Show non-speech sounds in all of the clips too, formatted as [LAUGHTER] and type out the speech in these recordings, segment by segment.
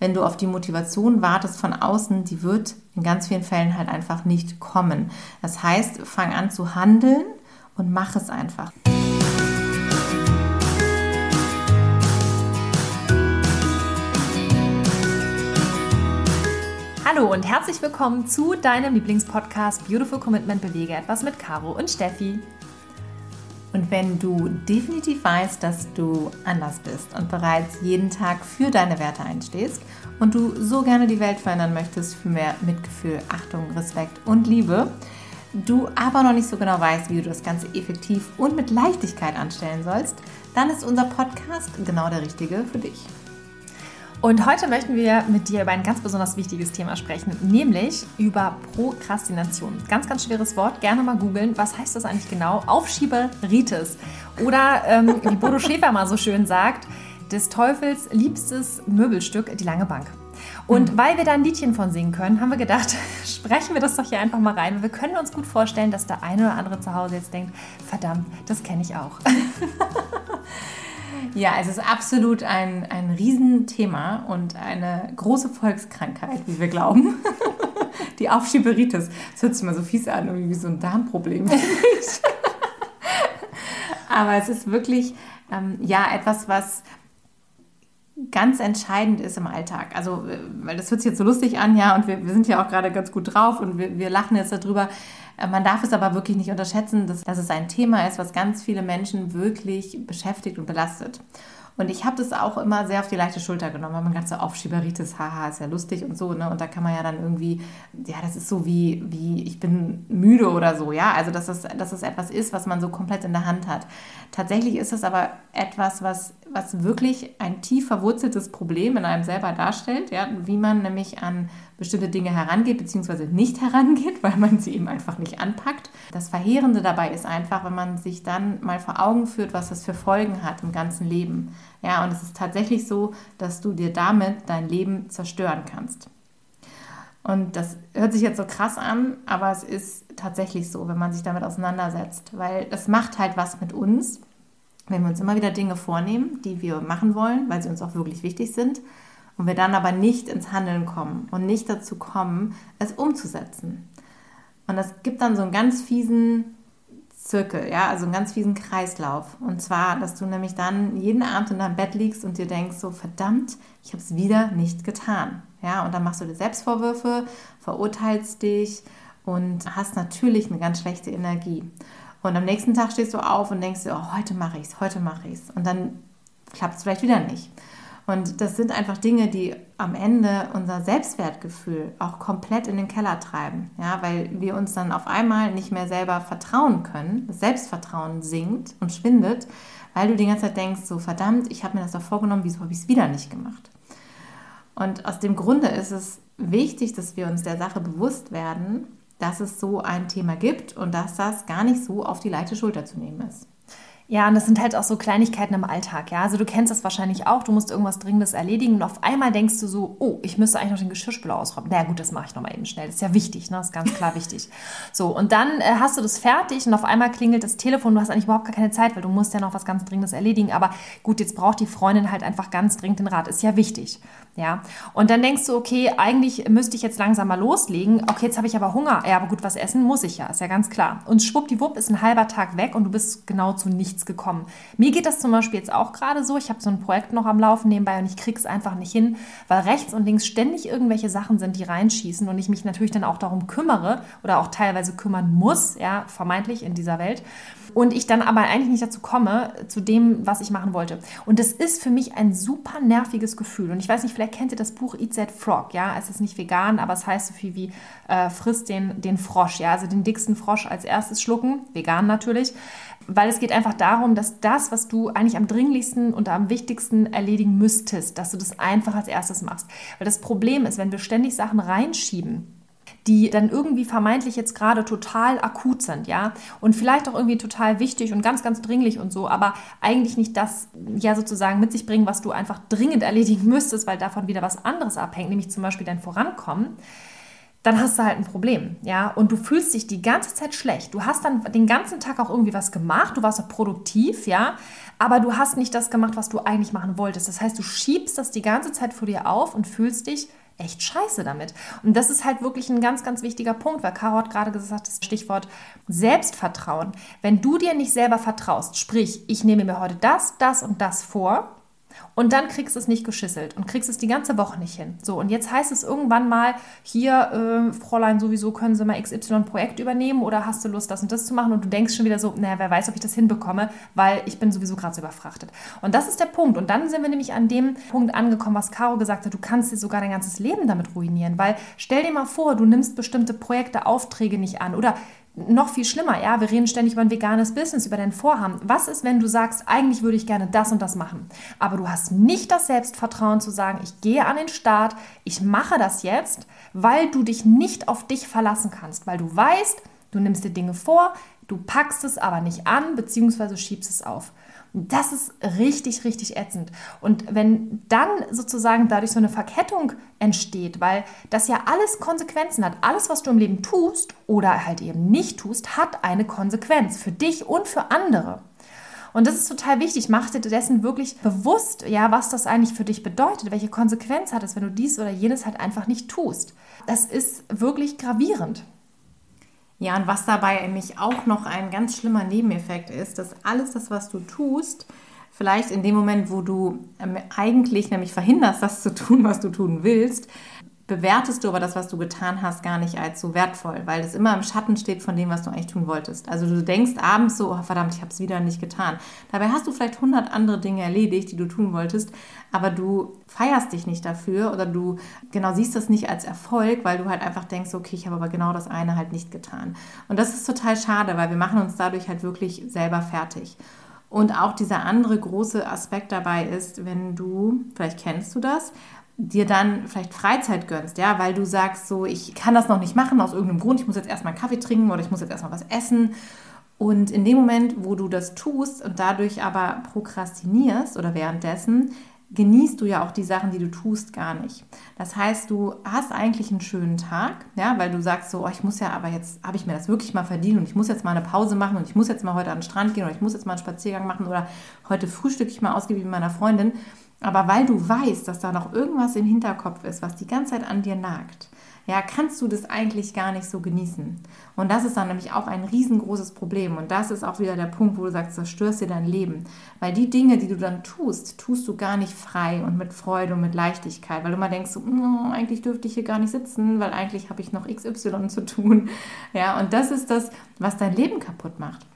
wenn du auf die Motivation wartest von außen, die wird in ganz vielen Fällen halt einfach nicht kommen. Das heißt, fang an zu handeln und mach es einfach. Hallo und herzlich willkommen zu deinem Lieblingspodcast Beautiful Commitment Bewege etwas mit Caro und Steffi. Und wenn du definitiv weißt, dass du anders bist und bereits jeden Tag für deine Werte einstehst und du so gerne die Welt verändern möchtest für mehr Mitgefühl, Achtung, Respekt und Liebe, du aber noch nicht so genau weißt, wie du das Ganze effektiv und mit Leichtigkeit anstellen sollst, dann ist unser Podcast genau der richtige für dich. Und heute möchten wir mit dir über ein ganz besonders wichtiges Thema sprechen, nämlich über Prokrastination. Ganz, ganz schweres Wort. Gerne mal googeln. Was heißt das eigentlich genau? Aufschieberitis. Oder ähm, wie Bodo Schäfer mal so schön sagt, des Teufels liebstes Möbelstück, die lange Bank. Und mhm. weil wir da ein Liedchen von singen können, haben wir gedacht, [LAUGHS] sprechen wir das doch hier einfach mal rein. Wir können uns gut vorstellen, dass der eine oder andere zu Hause jetzt denkt, verdammt, das kenne ich auch. [LAUGHS] Ja, es ist absolut ein, ein Riesenthema und eine große Volkskrankheit, wie wir glauben. [LAUGHS] Die Aufschieberitis. Das hört sich mal so fies an, irgendwie wie so ein Darmproblem. [LAUGHS] Aber es ist wirklich ähm, ja etwas, was ganz entscheidend ist im Alltag. Also, äh, weil das hört sich jetzt so lustig an, ja, und wir, wir sind ja auch gerade ganz gut drauf und wir, wir lachen jetzt darüber. Äh, man darf es aber wirklich nicht unterschätzen, dass, dass es ein Thema ist, was ganz viele Menschen wirklich beschäftigt und belastet. Und ich habe das auch immer sehr auf die leichte Schulter genommen, weil man ganz so Aufschieberitis, haha, ist ja lustig und so, ne? Und da kann man ja dann irgendwie, ja, das ist so wie, wie ich bin müde oder so, ja. Also, dass es, dass es etwas ist, was man so komplett in der Hand hat. Tatsächlich ist es aber etwas, was, was wirklich ein tief verwurzeltes Problem in einem selber darstellt, ja, wie man nämlich an bestimmte Dinge herangeht, beziehungsweise nicht herangeht, [LAUGHS] weil man sie eben einfach nicht anpackt. Das Verheerende dabei ist einfach, wenn man sich dann mal vor Augen führt, was das für Folgen hat im ganzen Leben. Ja, und es ist tatsächlich so, dass du dir damit dein Leben zerstören kannst. Und das hört sich jetzt so krass an, aber es ist tatsächlich so, wenn man sich damit auseinandersetzt, weil das macht halt was mit uns, wenn wir uns immer wieder Dinge vornehmen, die wir machen wollen, weil sie uns auch wirklich wichtig sind, und wir dann aber nicht ins Handeln kommen und nicht dazu kommen, es umzusetzen. Und das gibt dann so einen ganz fiesen Zirkel, ja, also einen ganz fiesen Kreislauf. Und zwar, dass du nämlich dann jeden Abend in deinem Bett liegst und dir denkst, so verdammt, ich habe es wieder nicht getan. Ja, und dann machst du dir Selbstvorwürfe, verurteilst dich und hast natürlich eine ganz schlechte Energie. Und am nächsten Tag stehst du auf und denkst dir, oh, heute mache ich es, heute mache ich es. Und dann klappt es vielleicht wieder nicht. Und das sind einfach Dinge, die am Ende unser Selbstwertgefühl auch komplett in den Keller treiben, ja, weil wir uns dann auf einmal nicht mehr selber vertrauen können. Das Selbstvertrauen sinkt und schwindet, weil du die ganze Zeit denkst, so verdammt, ich habe mir das doch vorgenommen, wieso habe ich es wieder nicht gemacht? Und aus dem Grunde ist es wichtig, dass wir uns der Sache bewusst werden, dass es so ein Thema gibt und dass das gar nicht so auf die leichte Schulter zu nehmen ist. Ja, und das sind halt auch so Kleinigkeiten im Alltag, ja. Also du kennst das wahrscheinlich auch, du musst irgendwas Dringendes erledigen und auf einmal denkst du so, oh, ich müsste eigentlich noch den Geschirrspüler ausräumen. Na naja, gut, das mache ich nochmal eben schnell. Das ist ja wichtig, ne? Das ist ganz klar wichtig. [LAUGHS] So, und dann äh, hast du das fertig und auf einmal klingelt das Telefon, du hast eigentlich überhaupt gar keine Zeit, weil du musst ja noch was ganz Dringendes erledigen. Aber gut, jetzt braucht die Freundin halt einfach ganz dringend den Rat. Ist ja wichtig. Ja, und dann denkst du, okay, eigentlich müsste ich jetzt langsam mal loslegen. Okay, jetzt habe ich aber Hunger. Ja, aber gut, was essen muss ich ja, ist ja ganz klar. Und schwuppdiwupp ist ein halber Tag weg und du bist genau zu nichts gekommen. Mir geht das zum Beispiel jetzt auch gerade so. Ich habe so ein Projekt noch am Laufen nebenbei und ich kriege es einfach nicht hin, weil rechts und links ständig irgendwelche Sachen sind, die reinschießen und ich mich natürlich dann auch darum kümmere oder auch teilweise kümmern muss, ja, vermeintlich in dieser Welt. Und ich dann aber eigentlich nicht dazu komme, zu dem, was ich machen wollte. Und das ist für mich ein super nerviges Gefühl. Und ich weiß nicht, vielleicht kennt ihr das Buch Eat That Frog, ja. Es ist nicht vegan, aber es heißt so viel wie äh, frisst den, den Frosch, ja. Also den dicksten Frosch als erstes schlucken, vegan natürlich weil es geht einfach darum, dass das, was du eigentlich am dringlichsten und am wichtigsten erledigen müsstest, dass du das einfach als erstes machst. Weil das Problem ist, wenn wir ständig Sachen reinschieben, die dann irgendwie vermeintlich jetzt gerade total akut sind, ja, und vielleicht auch irgendwie total wichtig und ganz, ganz dringlich und so, aber eigentlich nicht das ja sozusagen mit sich bringen, was du einfach dringend erledigen [LAUGHS] müsstest, weil davon wieder was anderes abhängt, nämlich zum Beispiel dein Vorankommen dann hast du halt ein Problem, ja, und du fühlst dich die ganze Zeit schlecht. Du hast dann den ganzen Tag auch irgendwie was gemacht, du warst auch produktiv, ja, aber du hast nicht das gemacht, was du eigentlich machen wolltest. Das heißt, du schiebst das die ganze Zeit vor dir auf und fühlst dich echt scheiße damit. Und das ist halt wirklich ein ganz, ganz wichtiger Punkt, weil Caro hat gerade gesagt, das Stichwort Selbstvertrauen. Wenn du dir nicht selber vertraust, sprich, ich nehme mir heute das, das und das vor, und dann kriegst du es nicht geschisselt und kriegst es die ganze Woche nicht hin. So, und jetzt heißt es irgendwann mal, hier, äh, Fräulein, sowieso können Sie mal XY-Projekt übernehmen oder hast du Lust, das und das zu machen? Und du denkst schon wieder so, naja, wer weiß, ob ich das hinbekomme, weil ich bin sowieso gerade so überfrachtet. Und das ist der Punkt. Und dann sind wir nämlich an dem Punkt angekommen, was Caro gesagt hat, du kannst dir sogar dein ganzes Leben damit ruinieren, weil stell dir mal vor, du nimmst bestimmte Projekte, Aufträge nicht an oder noch viel schlimmer, ja, wir reden ständig über ein veganes Business, über dein Vorhaben. Was ist, wenn du sagst, eigentlich würde ich gerne das und das machen, aber du hast nicht das Selbstvertrauen zu sagen, ich gehe an den Start, ich mache das jetzt, weil du dich nicht auf dich verlassen kannst, weil du weißt, du nimmst dir Dinge vor, du packst es aber nicht an, beziehungsweise schiebst es auf. Das ist richtig, richtig ätzend. Und wenn dann sozusagen dadurch so eine Verkettung entsteht, weil das ja alles Konsequenzen hat, alles, was du im Leben tust oder halt eben nicht tust, hat eine Konsequenz für dich und für andere. Und das ist total wichtig. Mach dir dessen wirklich bewusst, ja, was das eigentlich für dich bedeutet, welche Konsequenz hat es, wenn du dies oder jenes halt einfach nicht tust. Das ist wirklich gravierend. Ja, und was dabei nämlich auch noch ein ganz schlimmer Nebeneffekt ist, dass alles das, was du tust, vielleicht in dem Moment, wo du ähm, eigentlich nämlich verhinderst, das zu tun, was du tun willst, bewertest du aber das, was du getan hast, gar nicht als so wertvoll, weil es immer im Schatten steht von dem, was du eigentlich tun wolltest. Also du denkst abends so, oh, verdammt, ich habe es wieder nicht getan. Dabei hast du vielleicht hundert andere Dinge erledigt, die du tun wolltest, aber du feierst dich nicht dafür oder du genau siehst das nicht als Erfolg, weil du halt einfach denkst, okay, ich habe aber genau das eine halt nicht getan. Und das ist total schade, weil wir machen uns dadurch halt wirklich selber fertig. Und auch dieser andere große Aspekt dabei ist, wenn du, vielleicht kennst du das, dir dann vielleicht Freizeit gönnst, ja, weil du sagst so, ich kann das noch nicht machen aus irgendeinem Grund, ich muss jetzt erstmal einen Kaffee trinken oder ich muss jetzt erstmal was essen. Und in dem Moment, wo du das tust und dadurch aber prokrastinierst oder währenddessen, genießt du ja auch die Sachen, die du tust, gar nicht. Das heißt, du hast eigentlich einen schönen Tag, ja, weil du sagst so, oh, ich muss ja, aber jetzt habe ich mir das wirklich mal verdient und ich muss jetzt mal eine Pause machen und ich muss jetzt mal heute an den Strand gehen oder ich muss jetzt mal einen Spaziergang machen oder heute frühstücke ich mal ausgiebig mit meiner Freundin. Aber weil du weißt, dass da noch irgendwas im Hinterkopf ist, was die ganze Zeit an dir nagt, ja, kannst du das eigentlich gar nicht so genießen. Und das ist dann nämlich auch ein riesengroßes Problem. Und das ist auch wieder der Punkt, wo du sagst, zerstörst dir dein Leben. Weil die Dinge, die du dann tust, tust du gar nicht frei und mit Freude und mit Leichtigkeit. Weil du immer denkst, oh, eigentlich dürfte ich hier gar nicht sitzen, weil eigentlich habe ich noch XY zu tun. Ja, und das ist das, was dein Leben kaputt macht.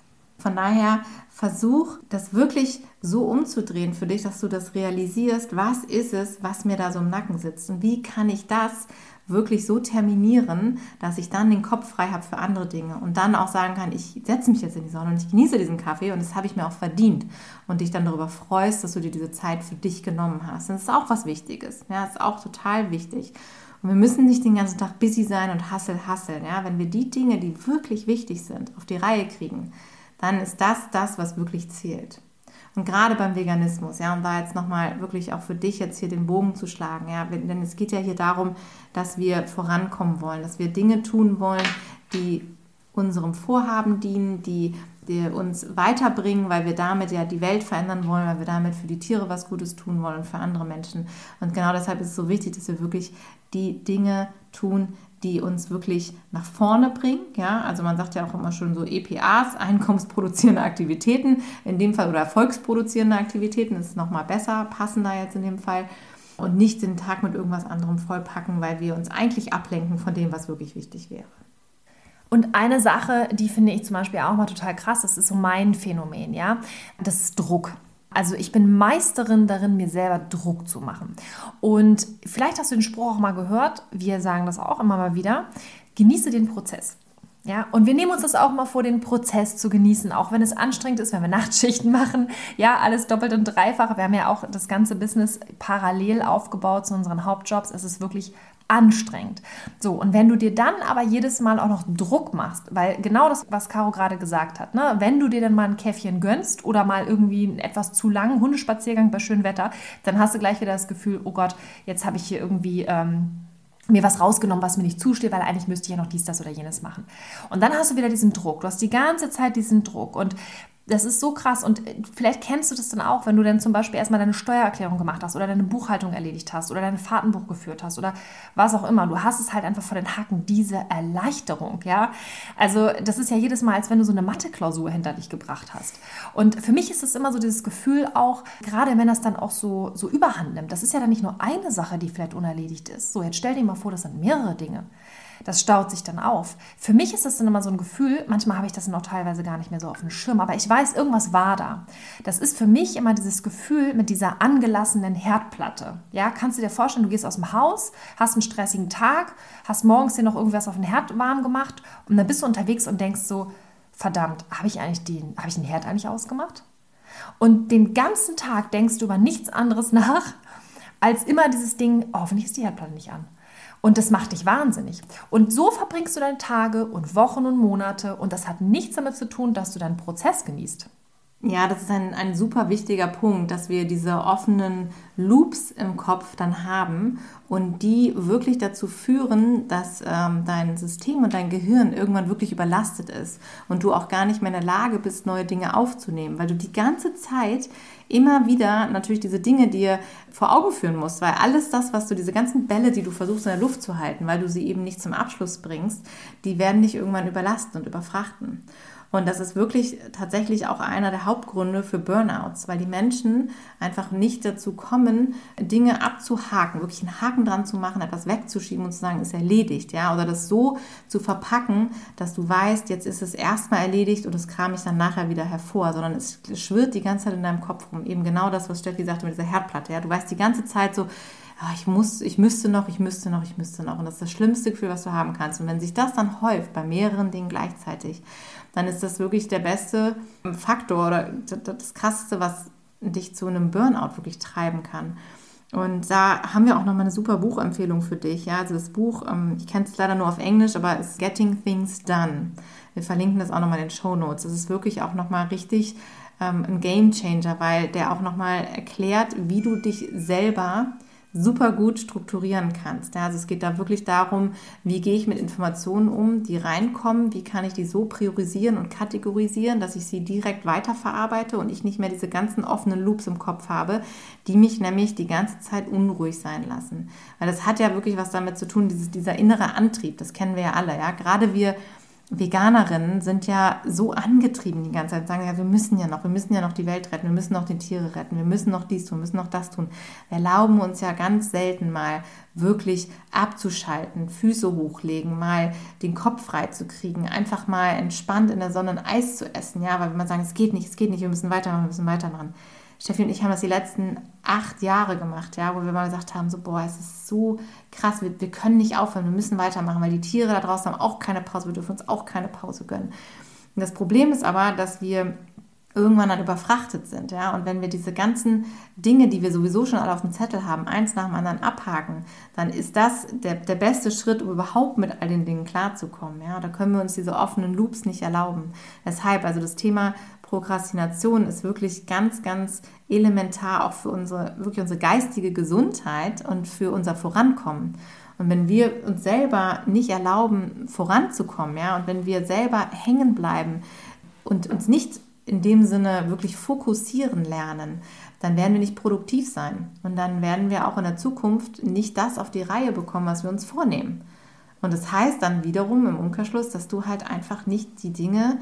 Von daher versuch das wirklich so umzudrehen für dich, dass du das realisierst, was ist es, was mir da so im Nacken sitzt und wie kann ich das wirklich so terminieren, dass ich dann den Kopf frei habe für andere Dinge und dann auch sagen kann, ich setze mich jetzt in die Sonne und ich genieße diesen Kaffee und das habe ich mir auch verdient und dich dann darüber freust, dass du dir diese Zeit für dich genommen hast. Und das ist auch was Wichtiges, ja, das ist auch total wichtig. Und wir müssen nicht den ganzen Tag busy sein und hassel, hasseln, ja, wenn wir die Dinge, die wirklich wichtig sind, auf die Reihe kriegen, dann ist das das, was wirklich zählt. Und gerade beim Veganismus, ja, um da jetzt nochmal wirklich auch für dich jetzt hier den Bogen zu schlagen, ja, denn es geht ja hier darum, dass wir vorankommen wollen, dass wir Dinge tun wollen, die unserem Vorhaben dienen, die, die uns weiterbringen, weil wir damit ja die Welt verändern wollen, weil wir damit für die Tiere was Gutes tun wollen und für andere Menschen. Und genau deshalb ist es so wichtig, dass wir wirklich die Dinge tun, die uns wirklich nach vorne bringen. Ja, also man sagt ja auch immer schon so EPAs, [LAUGHS] einkommensproduzierende Aktivitäten, in dem Fall oder erfolgsproduzierende Aktivitäten, das ist nochmal besser, passender jetzt in dem Fall. Und nicht den Tag mit irgendwas anderem vollpacken, weil wir uns eigentlich ablenken von dem, was wirklich wichtig wäre. Und eine Sache, die finde ich zum Beispiel auch mal total krass, das ist so mein Phänomen, ja, das ist Druck. Also ich bin Meisterin darin, mir selber Druck zu machen. Und vielleicht hast du den Spruch auch mal gehört, wir sagen das auch immer mal wieder, genieße den Prozess. Ja, und wir nehmen uns das auch mal vor, den Prozess zu genießen, auch wenn es anstrengend ist, wenn wir [LAUGHS] Nachtschichten machen. Ja, alles doppelt und dreifach. Wir haben ja auch das ganze Business parallel aufgebaut zu unseren Hauptjobs. Es ist wirklich anstrengend. So, und wenn du dir dann aber jedes Mal auch noch Druck machst, weil genau das, was Caro gerade gesagt hat, ne? wenn du dir dann mal ein Käffchen gönnst oder mal irgendwie einen etwas zu langen Hundespaziergang bei schönem Wetter, dann hast du gleich wieder das Gefühl, oh Gott, jetzt habe ich hier irgendwie... Ähm, mir was rausgenommen, was mir nicht zusteht, weil eigentlich müsste ich ja noch dies, das oder jenes machen. Und dann hast du wieder diesen Druck. Du hast die ganze Zeit diesen Druck. Und das ist so krass und äh, vielleicht kennst du das dann auch, wenn du dann zum Beispiel erstmal deine Steuererklärung gemacht hast oder deine Buchhaltung erledigt hast oder dein Fahrtenbuch geführt hast oder was auch immer. Du hast es halt einfach vor den Hacken, diese Erleichterung, ja. Also das ist ja jedes Mal, als wenn du so eine Mathe-Klausur hinter dich gebracht hast. Und für mich ist es immer so dieses Gefühl auch, gerade wenn das dann auch so, so überhand nimmt, das ist ja dann nicht nur eine Sache, die vielleicht unerledigt ist. So, jetzt stell dir mal vor, das sind mehrere Dinge das staut sich dann auf. Für mich ist das dann immer so ein Gefühl, manchmal habe ich das auch teilweise gar nicht mehr so auf dem Schirm, aber ich weiß, irgendwas war da. Das ist für mich immer dieses Gefühl mit dieser angelassenen Herdplatte. Ja, kannst du dir vorstellen, du gehst aus dem Haus, hast einen stressigen Tag, hast morgens dir noch irgendwas auf den Herd warm gemacht und dann bist du unterwegs und denkst so, verdammt, habe ich eigentlich den, habe ich den Herd eigentlich ausgemacht? Und den ganzen Tag denkst du über nichts anderes nach, als immer dieses Ding, oh, hoffentlich ist die Herdplatte nicht an. Und das macht dich wahnsinnig. Und so verbringst du deine Tage und Wochen und Monate und das hat nichts damit zu tun, dass du deinen Prozess genießt. Ja, das ist ein, ein super wichtiger Punkt, dass wir diese offenen Loops im Kopf dann haben und die wirklich dazu führen, dass ähm, dein System und dein Gehirn irgendwann wirklich überlastet ist und du auch gar nicht mehr in der Lage bist, neue Dinge aufzunehmen, weil du die ganze Zeit immer wieder natürlich diese Dinge dir vor Augen führen musst, weil alles das, was du, diese ganzen Bälle, die du versuchst in der Luft zu halten, weil du sie eben nicht zum Abschluss bringst, die werden dich irgendwann überlasten und überfrachten. Und das ist wirklich tatsächlich auch einer der Hauptgründe für Burnouts, weil die Menschen einfach nicht dazu kommen, Dinge abzuhaken, wirklich einen Haken dran zu machen, etwas wegzuschieben und zu sagen, ist erledigt, ja, oder das so zu verpacken, dass du weißt, jetzt ist es erstmal erledigt und das kram ich dann nachher wieder hervor, sondern es schwirrt die ganze Zeit in deinem Kopf rum. Eben genau das, was Steffi sagte mit dieser Herdplatte, ja, du weißt die ganze Zeit so, ah, ich muss, ich müsste noch, ich müsste noch, ich müsste noch. Und das ist das schlimmste Gefühl, was du haben kannst. Und wenn sich das dann häuft bei mehreren Dingen gleichzeitig, dann ist das wirklich der beste Faktor oder das Krasseste, was dich zu einem Burnout wirklich treiben kann. Und da haben wir auch nochmal eine super Buchempfehlung für dich. Ja, also das Buch, ähm, ich kenne es leider nur auf Englisch, aber es ist Getting Things Done. Wir verlinken das auch nochmal in den Show Notes. Das ist wirklich auch nochmal richtig ähm, ein Game Changer, weil der auch nochmal erklärt, wie du dich selber super gut strukturieren kannst. Also es geht da wirklich darum, wie gehe ich mit Informationen um, die reinkommen, wie kann ich die so priorisieren und kategorisieren, dass ich sie direkt weiterverarbeite und ich nicht mehr diese ganzen offenen Loops im Kopf habe, die mich nämlich die ganze Zeit unruhig sein lassen. Weil das hat ja wirklich was damit zu tun, dieses, dieser innere Antrieb, das kennen wir ja alle. Ja? Gerade wir Veganerinnen sind ja so angetrieben die ganze Zeit, sagen ja, wir müssen ja noch, wir müssen ja noch die Welt retten, wir müssen noch die Tiere retten, wir müssen noch dies tun, wir müssen noch das tun. Wir erlauben uns ja ganz selten mal wirklich abzuschalten, Füße hochlegen, mal den Kopf frei zu kriegen, einfach mal entspannt in der Sonne ein Eis zu essen, ja, weil wenn man sagen, es geht nicht, es geht nicht, wir müssen weitermachen, wir müssen weitermachen. Steffi und ich haben das die letzten acht Jahre gemacht, ja, wo wir mal gesagt haben, so, boah, es ist so krass, wir, wir können nicht aufhören, wir müssen weitermachen, weil die Tiere da draußen haben auch keine Pause, wir dürfen uns auch keine Pause gönnen. Und das Problem ist aber, dass wir irgendwann dann überfrachtet sind. Ja? Und wenn wir diese ganzen Dinge, die wir sowieso schon alle auf dem Zettel haben, eins nach dem anderen abhaken, dann ist das der, der beste Schritt, um überhaupt mit all den Dingen klarzukommen. Ja? Da können wir uns diese offenen Loops nicht erlauben. Deshalb, also das Thema Prokrastination ist wirklich ganz, ganz elementar auch für unsere, wirklich unsere geistige Gesundheit und für unser Vorankommen. Und wenn wir uns selber nicht erlauben, voranzukommen, ja, und wenn wir selber hängen bleiben und uns nicht in dem Sinne wirklich fokussieren lernen, dann werden wir nicht produktiv sein. Und dann werden wir auch in der Zukunft nicht das auf die Reihe bekommen, was wir uns vornehmen. Und das heißt dann wiederum im Umkehrschluss, dass du halt einfach nicht die Dinge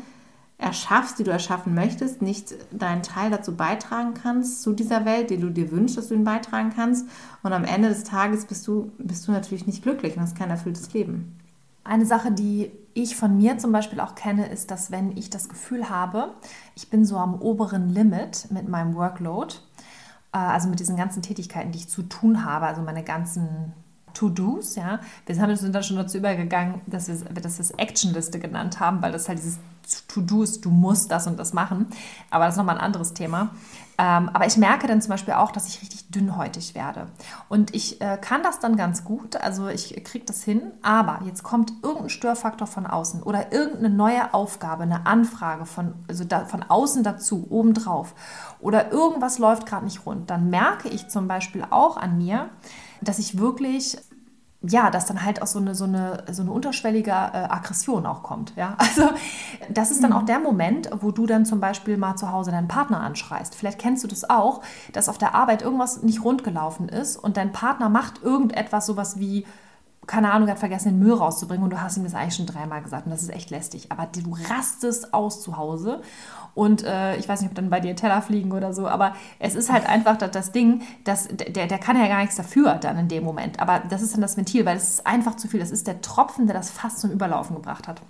erschaffst, die du erschaffen möchtest, nicht deinen Teil dazu beitragen kannst, zu dieser Welt, die du dir wünschst, dass du ihn beitragen kannst. Und am Ende des Tages bist du, bist du natürlich nicht glücklich und hast kein erfülltes Leben. Eine Sache, die ich von mir zum Beispiel auch kenne, ist, dass wenn ich das Gefühl habe, ich bin so am oberen Limit mit meinem Workload, äh, also mit diesen ganzen Tätigkeiten, die ich zu tun habe, also meine ganzen To-Dos, ja. Wir sind dann schon dazu übergegangen, dass wir, dass wir es Actionliste genannt haben, weil das halt dieses To-Do ist, du musst das und das machen. Aber das ist nochmal ein anderes Thema. Ähm, aber ich merke dann zum Beispiel auch, dass ich richtig dünnhäutig werde. Und ich äh, kann das dann ganz gut, also ich kriege das hin, aber jetzt kommt irgendein Störfaktor von außen oder irgendeine neue Aufgabe, eine Anfrage von, also da, von außen dazu, obendrauf oder irgendwas läuft gerade nicht rund. Dann merke ich zum Beispiel auch an mir, dass ich wirklich ja, dass dann halt auch so eine, so eine, so eine unterschwellige äh, Aggression auch kommt. Ja? [LAUGHS] Also das ist dann mhm. auch der Moment, wo du dann zum Beispiel mal zu Hause deinen Partner anschreist. Vielleicht kennst du das auch, dass auf der Arbeit irgendwas nicht rund gelaufen ist und dein Partner macht irgendetwas, sowas wie, keine Ahnung, hat vergessen, den Müll rauszubringen und du hast ihm das eigentlich schon dreimal gesagt und das ist echt lästig. Aber du rastest aus zu Hause und äh, ich weiß nicht, ob dann bei dir Teller fliegen oder so, aber es ist halt einfach das, das Ding, dass der, der kann ja gar nichts dafür dann in dem Moment. Aber das ist dann das Ventil, weil es ist einfach zu viel. Das ist der Tropfen, der das fast zum Überlaufen gebracht hat.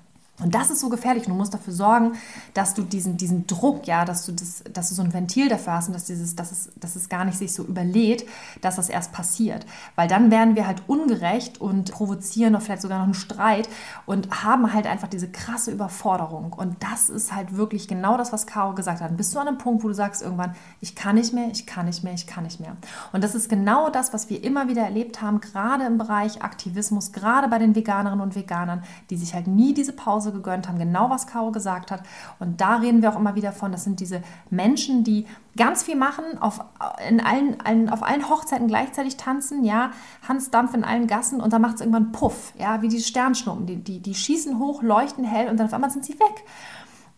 Und das ist so gefährlich. Du musst dafür sorgen, dass du diesen, diesen Druck, ja, dass du, das, dass du so ein Ventil dafür hast und dass, dieses, dass, es, dass es gar nicht sich so überlädt, dass das erst passiert. Weil dann werden wir halt ungerecht und provozieren oder vielleicht sogar noch einen Streit und haben halt einfach diese krasse Überforderung. Und das ist halt wirklich genau das, was Caro gesagt hat. Dann bist du an einem Punkt, wo du sagst irgendwann, ich kann nicht mehr, ich kann nicht mehr, ich kann nicht mehr. Und das ist genau das, was wir immer wieder erlebt haben, gerade im Bereich Aktivismus, gerade bei den Veganerinnen und Veganern, die sich halt nie diese Pause Pause gegönnt haben, genau was Caro gesagt hat. Und da reden wir auch immer wieder von, das sind diese Menschen, die ganz viel machen, auf, in allen, allen, auf allen Hochzeiten gleichzeitig tanzen, ja, Hans Dampf in allen Gassen und dann macht es irgendwann Puff, ja, wie die Sternschnuppen, die, die, die schießen hoch, leuchten hell und dann auf einmal sind sie weg.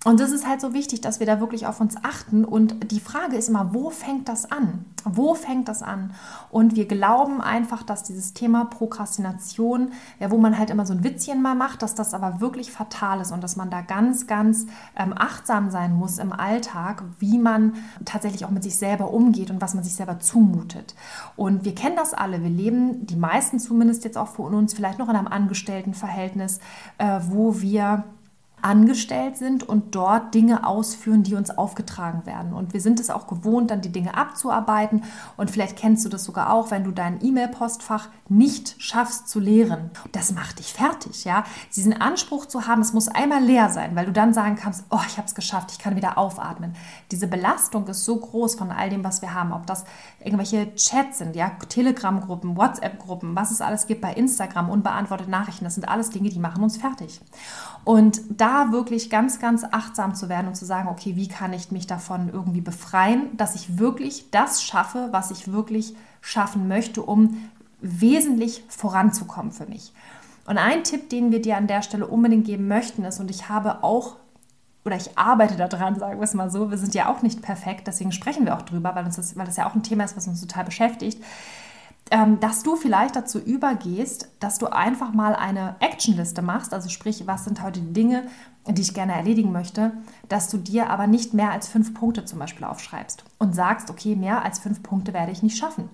Und das ist halt so wichtig, dass wir da wirklich auf uns achten. Und die Frage ist immer, wo fängt das an? Wo fängt das an? Und wir glauben einfach, dass dieses Thema Prokrastination, ja, wo man halt immer so ein Witzchen mal macht, dass das aber wirklich fatal ist und dass man da ganz, ganz ähm, achtsam sein muss im Alltag, wie man tatsächlich auch mit sich selber umgeht und was man sich selber zumutet. Und wir kennen das alle. Wir leben, die meisten zumindest jetzt auch von uns, vielleicht noch in einem Angestelltenverhältnis, äh, wo wir angestellt sind und dort Dinge ausführen, die uns aufgetragen werden. Und wir sind es auch gewohnt, dann die Dinge abzuarbeiten. Und vielleicht kennst du das sogar auch, wenn du dein E-Mail-Postfach nicht schaffst zu leeren. Das macht dich fertig, ja. Diesen Anspruch zu haben, es muss einmal leer sein, weil du dann sagen kannst, oh, ich habe es geschafft, ich kann wieder aufatmen. Diese Belastung ist so groß von all dem, was wir haben, ob das irgendwelche Chats sind, ja, Telegram-Gruppen, WhatsApp-Gruppen, was es alles gibt bei Instagram, unbeantwortete Nachrichten, das sind alles Dinge, die machen uns fertig. Und da wirklich ganz, ganz achtsam zu werden und zu sagen, okay, wie kann ich mich davon irgendwie befreien, dass ich wirklich das schaffe, was ich wirklich schaffen möchte, um wesentlich voranzukommen für mich. Und ein Tipp, den wir dir an der Stelle unbedingt geben möchten, ist, und ich habe auch, oder ich arbeite daran, sagen wir es mal so, wir sind ja auch nicht perfekt, deswegen sprechen wir auch drüber, weil, uns das, weil das ja auch ein Thema ist, was uns total beschäftigt, dass du vielleicht dazu übergehst, dass du einfach mal eine Actionliste machst, also sprich, was sind heute die Dinge, die ich gerne erledigen möchte, dass du dir aber nicht mehr als fünf Punkte zum Beispiel aufschreibst und sagst, okay, mehr als fünf Punkte werde ich nicht schaffen.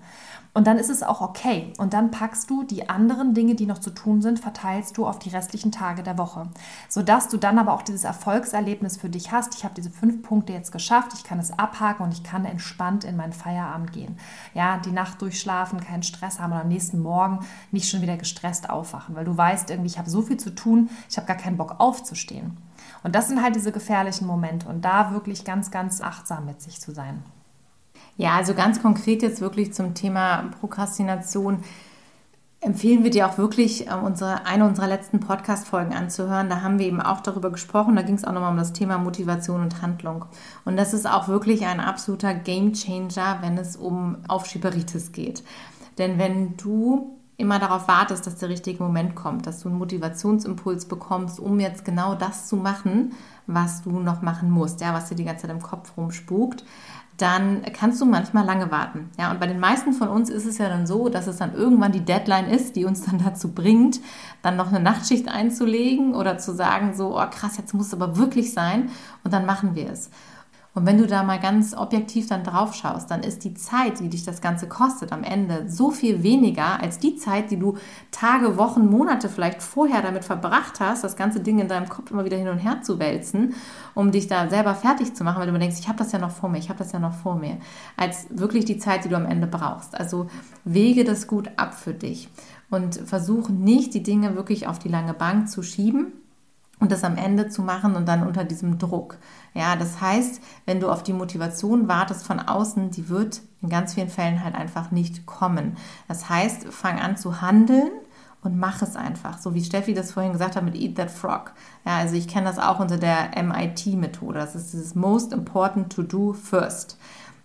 Und dann ist es auch okay. Und dann packst du die anderen Dinge, die noch zu tun sind, verteilst du auf die restlichen Tage der Woche. Sodass du dann aber auch dieses Erfolgserlebnis für dich hast. Ich habe diese fünf Punkte jetzt geschafft, ich kann es abhaken und ich kann entspannt in meinen Feierabend gehen. Ja, die Nacht durchschlafen, keinen Stress haben und am nächsten Morgen nicht schon wieder gestresst aufwachen, weil du weißt irgendwie, ich habe so viel zu tun, ich habe gar keinen Bock aufzustehen. Und das sind halt diese gefährlichen Momente und da wirklich ganz, ganz achtsam mit sich zu sein. Ja, also ganz konkret jetzt wirklich zum Thema Prokrastination empfehlen wir dir auch wirklich, äh, unsere, eine unserer letzten Podcast-Folgen anzuhören. Da haben wir eben auch darüber gesprochen. Da ging es auch nochmal um das Thema Motivation und Handlung. Und das ist auch wirklich ein absoluter Game-Changer, wenn es um Aufschieberitis geht. Denn wenn du immer darauf wartest, dass der richtige Moment kommt, dass du einen Motivationsimpuls bekommst, um jetzt genau das zu machen, was du noch machen musst, ja, was dir die ganze Zeit im Kopf rumspukt, dann kannst du manchmal lange warten. Ja, und bei den meisten von uns ist es ja dann so, dass es dann irgendwann die Deadline ist, die uns dann dazu bringt, dann noch eine Nachtschicht einzulegen oder zu sagen, so, oh krass, jetzt muss es aber wirklich sein und dann machen wir es. Und wenn du da mal ganz objektiv dann drauf schaust, dann ist die Zeit, die dich das Ganze kostet, am Ende so viel weniger als die Zeit, die du Tage, Wochen, Monate vielleicht vorher damit verbracht hast, das ganze Ding in deinem Kopf immer wieder hin und her zu wälzen, um dich da selber fertig zu machen, weil du immer denkst, ich habe das ja noch vor mir, ich habe das ja noch vor mir, als wirklich die Zeit, die du am Ende brauchst. Also wege das gut ab für dich und versuch nicht, die Dinge wirklich auf die lange Bank zu schieben, und das am Ende zu machen und dann unter diesem Druck. Ja, das heißt, wenn du auf die Motivation wartest von außen, die wird in ganz vielen Fällen halt einfach nicht kommen. Das heißt, fang an zu handeln und mach es einfach, so wie Steffi das vorhin gesagt hat mit Eat That Frog. Ja, also ich kenne das auch unter der MIT-Methode. Das ist dieses Most Important to Do First.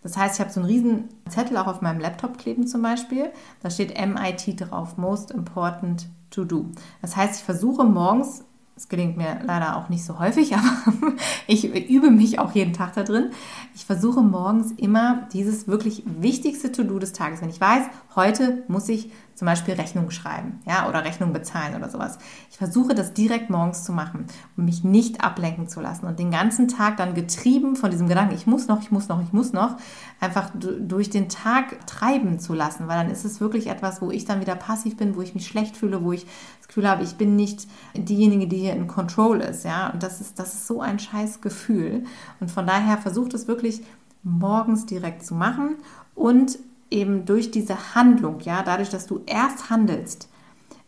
Das heißt, ich habe so einen riesen Zettel auch auf meinem Laptop kleben zum Beispiel. Da steht MIT drauf, Most Important To Do. Das heißt, ich versuche morgens es gelingt mir leider auch nicht so häufig, [LAUGHS] aber ich übe mich auch jeden Tag da drin. Ich versuche morgens immer dieses wirklich wichtigste To-Do des Tages. Wenn ich weiß, heute muss ich zum Beispiel Rechnung schreiben, ja, oder Rechnung bezahlen oder sowas. Ich versuche das direkt morgens zu machen, um mich nicht ablenken zu lassen und den ganzen Tag dann getrieben von diesem Gedanken, ich muss noch, ich muss noch, ich muss noch, einfach durch den Tag treiben zu lassen, weil dann ist es wirklich etwas, wo ich dann wieder passiv bin, wo ich mich schlecht fühle, wo ich Gefühl habe, ich bin nicht diejenige, die hier in Control ist, ja, und das ist, das ist so ein scheiß Gefühl und von daher versucht es wirklich morgens direkt zu machen und eben durch diese Handlung, ja, dadurch, dass du erst handelst,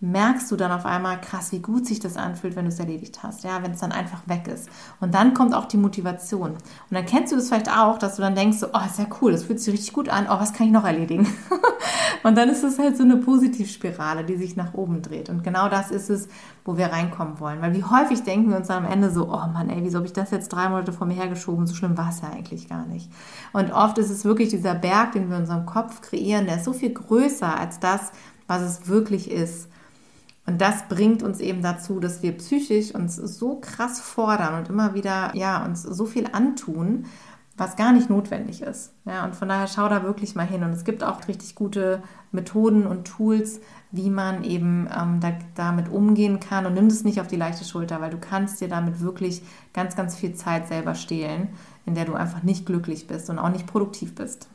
merkst du dann auf einmal krass, wie gut sich das anfühlt, wenn du es erledigt hast, ja, wenn es dann einfach weg ist. Und dann kommt auch die Motivation. Und dann kennst du das vielleicht auch, dass du dann denkst, so, oh, ist ja cool, das fühlt sich richtig gut an, oh, was kann ich noch erledigen? [LAUGHS] und dann ist es halt so eine Positivspirale, die sich nach oben dreht. Und genau das ist es, wo wir reinkommen wollen. Weil wie häufig denken wir uns dann am Ende so, oh Mann, ey, wieso habe ich das jetzt drei Monate vor mir hergeschoben? So schlimm war es ja eigentlich gar nicht. Und oft ist es wirklich dieser Berg, den wir in unserem Kopf kreieren, der ist so viel größer als das, was es wirklich ist. Und das bringt uns eben dazu, dass wir psychisch uns so krass fordern und immer wieder ja, uns so viel antun, was gar nicht notwendig ist. Ja, und von daher schau da wirklich mal hin. Und es gibt auch richtig gute Methoden und Tools, wie man eben ähm, da, damit umgehen kann. Und nimm es nicht auf die leichte Schulter, weil du kannst dir damit wirklich ganz, ganz viel Zeit selber stehlen, in der du einfach nicht glücklich bist und auch nicht produktiv bist.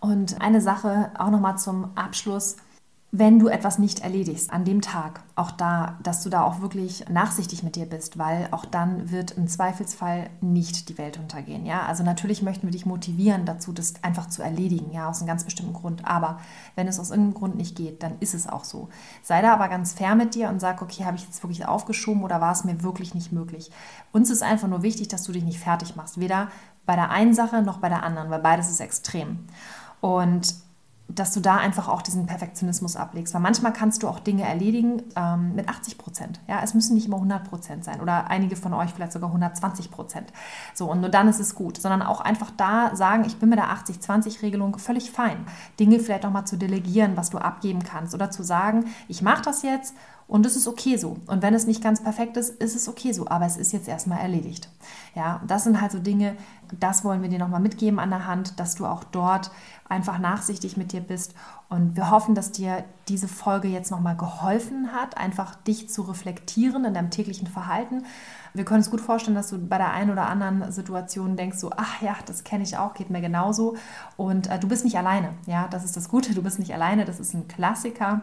Und eine Sache auch nochmal zum Abschluss wenn du etwas nicht erledigst an dem Tag, auch da, dass du da auch wirklich nachsichtig mit dir bist, weil auch dann wird im Zweifelsfall nicht die Welt untergehen. Ja, also natürlich möchten wir dich motivieren dazu, das einfach zu erledigen, ja, aus einem ganz bestimmten Grund. Aber wenn es aus irgendeinem Grund nicht geht, dann ist es auch so. Sei da aber ganz fair mit dir und sag, okay, habe ich jetzt wirklich aufgeschoben oder war es mir wirklich nicht möglich? Uns ist einfach nur wichtig, dass du dich nicht fertig machst, weder bei der einen Sache noch bei der anderen, weil beides ist extrem. Und dass du da einfach auch diesen Perfektionismus ablegst. Weil manchmal kannst du auch Dinge erledigen ähm, mit 80 Prozent. Ja, es müssen nicht immer 100 Prozent sein oder einige von euch vielleicht sogar 120 Prozent. So, und nur dann ist es gut. Sondern auch einfach da sagen, ich bin mit der 80-20-Regelung völlig fein. Dinge vielleicht auch mal zu delegieren, was du abgeben kannst. Oder zu sagen, ich mache das jetzt und es ist okay so. Und wenn es nicht ganz perfekt ist, ist es okay so. Aber es ist jetzt erstmal erledigt. Ja, das sind halt so Dinge, das wollen wir dir nochmal mitgeben an der Hand, dass du auch dort einfach nachsichtig mit dir bist. Und wir hoffen, dass dir diese Folge jetzt nochmal geholfen hat, einfach dich zu reflektieren in deinem täglichen Verhalten. Wir können uns gut vorstellen, dass du bei der einen oder anderen Situation denkst, so, ach ja, das kenne ich auch, geht mir genauso. Und äh, du bist nicht alleine. Ja, das ist das Gute, du bist nicht alleine, das ist ein Klassiker.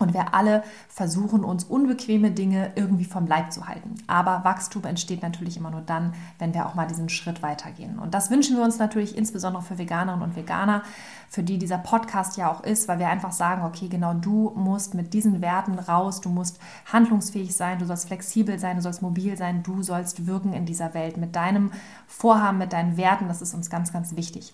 Und wir alle versuchen uns unbequeme Dinge irgendwie vom Leib zu halten. Aber Wachstum entsteht natürlich immer nur dann, wenn wir auch mal diesen Schritt weitergehen. Und das wünschen wir uns natürlich insbesondere für Veganerinnen und Veganer, für die dieser Podcast ja auch ist, weil wir einfach sagen, okay, genau du musst mit diesen Werten raus, du musst handlungsfähig sein, du sollst flexibel sein, du sollst mobil sein, du sollst wirken in dieser Welt mit deinem Vorhaben, mit deinen Werten, das ist uns ganz, ganz wichtig.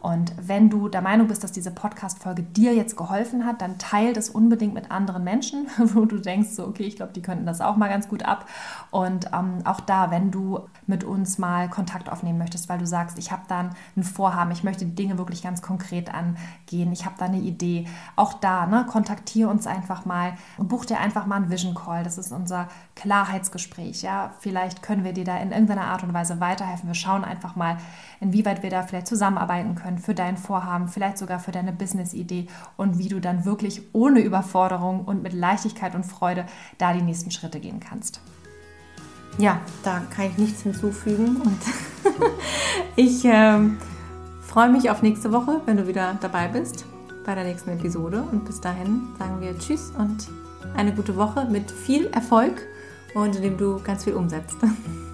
Und wenn du der Meinung bist, dass diese Podcast-Folge dir jetzt geholfen hat, dann teile das unbedingt mit anderen Menschen, [LAUGHS] wo du denkst, so, okay, ich glaube, die könnten das auch mal ganz gut ab. Und ähm, auch da, wenn du mit uns mal Kontakt aufnehmen möchtest, weil du sagst, ich habe dann ein Vorhaben, ich möchte die Dinge wirklich ganz konkret angehen, ich habe da eine Idee. Auch da, ne, kontaktiere uns einfach mal und buch dir einfach mal einen Vision Call. Das ist unser Klarheitsgespräch. Ja, vielleicht können wir dir da in irgendeiner Art und Weise weiterhelfen. Wir schauen einfach mal, inwieweit wir da vielleicht zusammenarbeiten können für dein Vorhaben, vielleicht sogar für deine Business-Idee und wie du dann wirklich ohne Überforderung und mit Leichtigkeit und Freude da die nächsten Schritte gehen kannst. Ja, da kann ich nichts hinzufügen und [LAUGHS] ich ähm, freue mich auf nächste Woche, wenn du wieder dabei bist bei der nächsten Episode. Und bis dahin sagen wir Tschüss und eine gute Woche mit viel Erfolg und indem du ganz viel umsetzt. [LAUGHS]